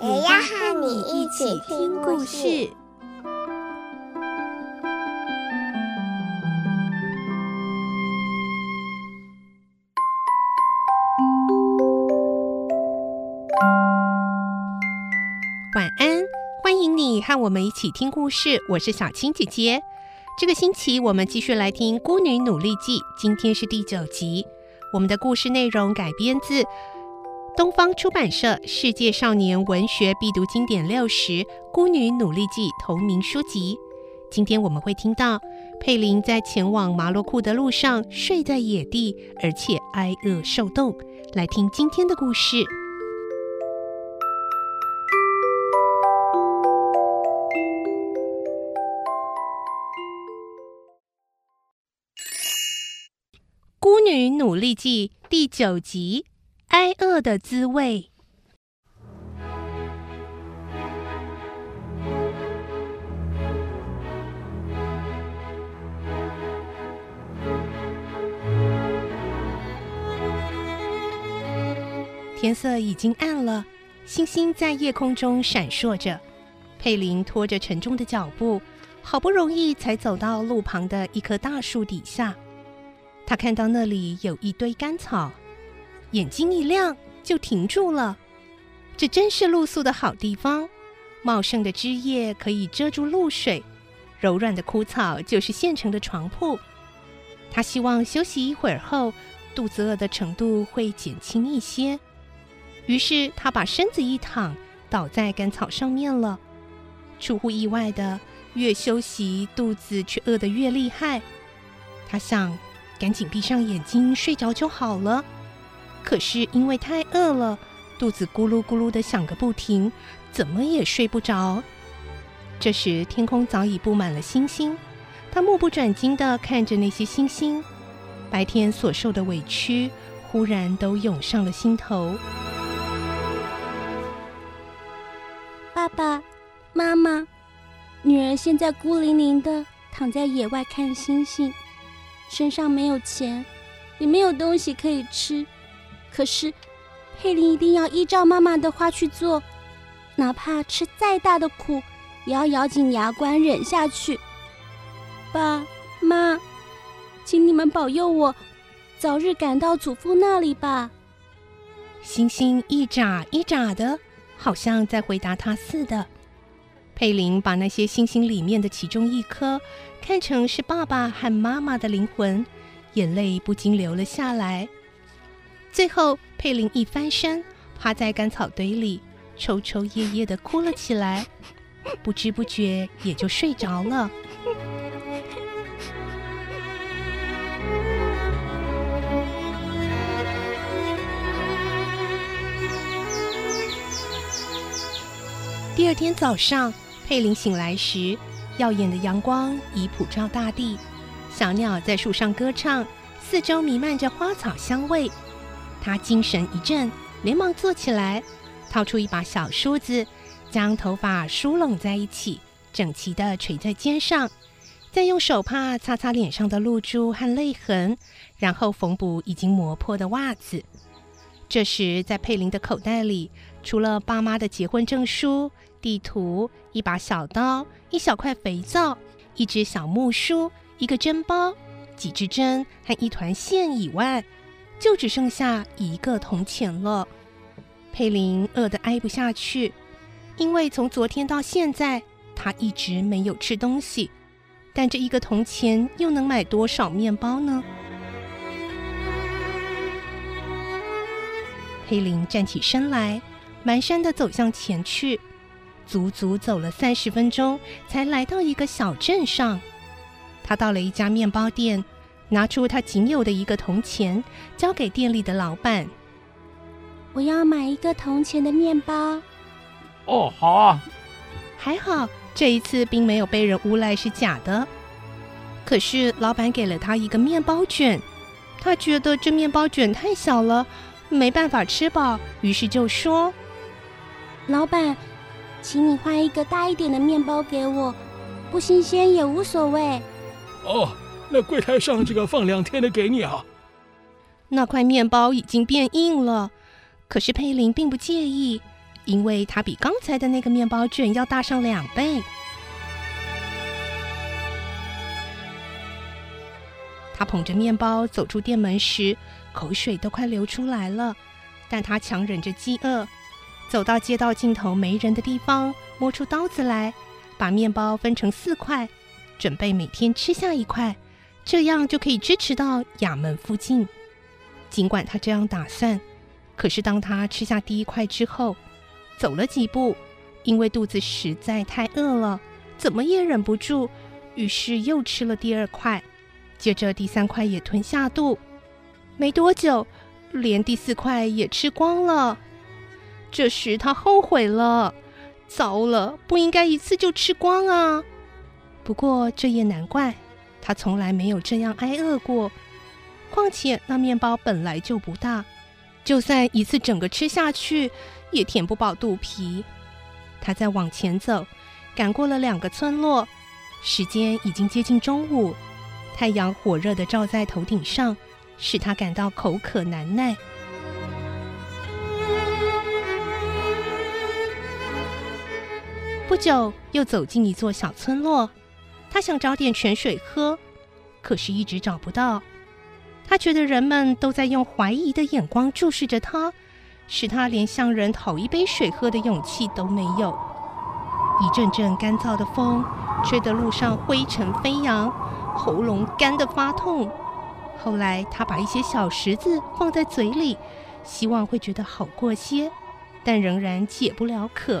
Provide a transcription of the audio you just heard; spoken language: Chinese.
也要和你一起听故事。晚安，欢迎你和我们一起听故事。我是小青姐姐。这个星期我们继续来听《孤女努力记》，今天是第九集。我们的故事内容改编自东方出版社《世界少年文学必读经典六十·孤女努力记》同名书籍。今天我们会听到佩林在前往马洛库的路上睡在野地，而且挨饿受冻。来听今天的故事。《孤女努力记》第九集：挨饿的滋味。天色已经暗了，星星在夜空中闪烁着。佩林拖着沉重的脚步，好不容易才走到路旁的一棵大树底下。他看到那里有一堆干草，眼睛一亮就停住了。这真是露宿的好地方，茂盛的枝叶可以遮住露水，柔软的枯草就是现成的床铺。他希望休息一会儿后，肚子饿的程度会减轻一些。于是他把身子一躺，倒在干草上面了。出乎意外的，越休息，肚子却饿得越厉害。他想。赶紧闭上眼睛睡着就好了。可是因为太饿了，肚子咕噜咕噜的响个不停，怎么也睡不着。这时天空早已布满了星星，他目不转睛地看着那些星星，白天所受的委屈忽然都涌上了心头。爸爸妈妈，女儿现在孤零零的躺在野外看星星。身上没有钱，也没有东西可以吃，可是佩林一定要依照妈妈的话去做，哪怕吃再大的苦，也要咬紧牙关忍下去。爸妈，请你们保佑我，早日赶到祖父那里吧。星星一眨一眨的，好像在回答他似的。佩林把那些星星里面的其中一颗看成是爸爸和妈妈的灵魂，眼泪不禁流了下来。最后，佩林一翻身，趴在干草堆里，抽抽噎噎地哭了起来，不知不觉也就睡着了。第二天早上。佩林醒来时，耀眼的阳光已普照大地，小鸟在树上歌唱，四周弥漫着花草香味。他精神一振，连忙坐起来，掏出一把小梳子，将头发梳拢在一起，整齐地垂在肩上，再用手帕擦擦脸上的露珠和泪痕，然后缝补已经磨破的袜子。这时，在佩林的口袋里，除了爸妈的结婚证书，地图、一把小刀、一小块肥皂、一只小木梳、一个针包、几支针和一团线以外，就只剩下一个铜钱了。佩林饿得挨不下去，因为从昨天到现在，他一直没有吃东西。但这一个铜钱又能买多少面包呢？佩林站起身来，蹒跚地走向前去。足足走了三十分钟，才来到一个小镇上。他到了一家面包店，拿出他仅有的一个铜钱，交给店里的老板：“我要买一个铜钱的面包。”哦，好啊。还好这一次并没有被人诬赖是假的。可是老板给了他一个面包卷，他觉得这面包卷太小了，没办法吃饱，于是就说：“老板，请你换一个大一点的面包给我，不新鲜也无所谓。”哦，那柜台上这个放两天的给你啊。那块面包已经变硬了，可是佩林并不介意，因为它比刚才的那个面包卷要大上两倍。他捧着面包走出店门时，口水都快流出来了。但他强忍着饥饿，走到街道尽头没人的地方，摸出刀子来，把面包分成四块，准备每天吃下一块，这样就可以支持到衙门附近。尽管他这样打算，可是当他吃下第一块之后，走了几步，因为肚子实在太饿了，怎么也忍不住，于是又吃了第二块。接着第三块也吞下肚，没多久，连第四块也吃光了。这时他后悔了，糟了，不应该一次就吃光啊！不过这也难怪，他从来没有这样挨饿过。况且那面包本来就不大，就算一次整个吃下去，也填不饱肚皮。他再往前走，赶过了两个村落，时间已经接近中午。太阳火热地照在头顶上，使他感到口渴难耐。不久，又走进一座小村落，他想找点泉水喝，可是一直找不到。他觉得人们都在用怀疑的眼光注视着他，使他连向人讨一杯水喝的勇气都没有。一阵阵干燥的风吹得路上灰尘飞扬。喉咙干得发痛，后来他把一些小石子放在嘴里，希望会觉得好过些，但仍然解不了渴。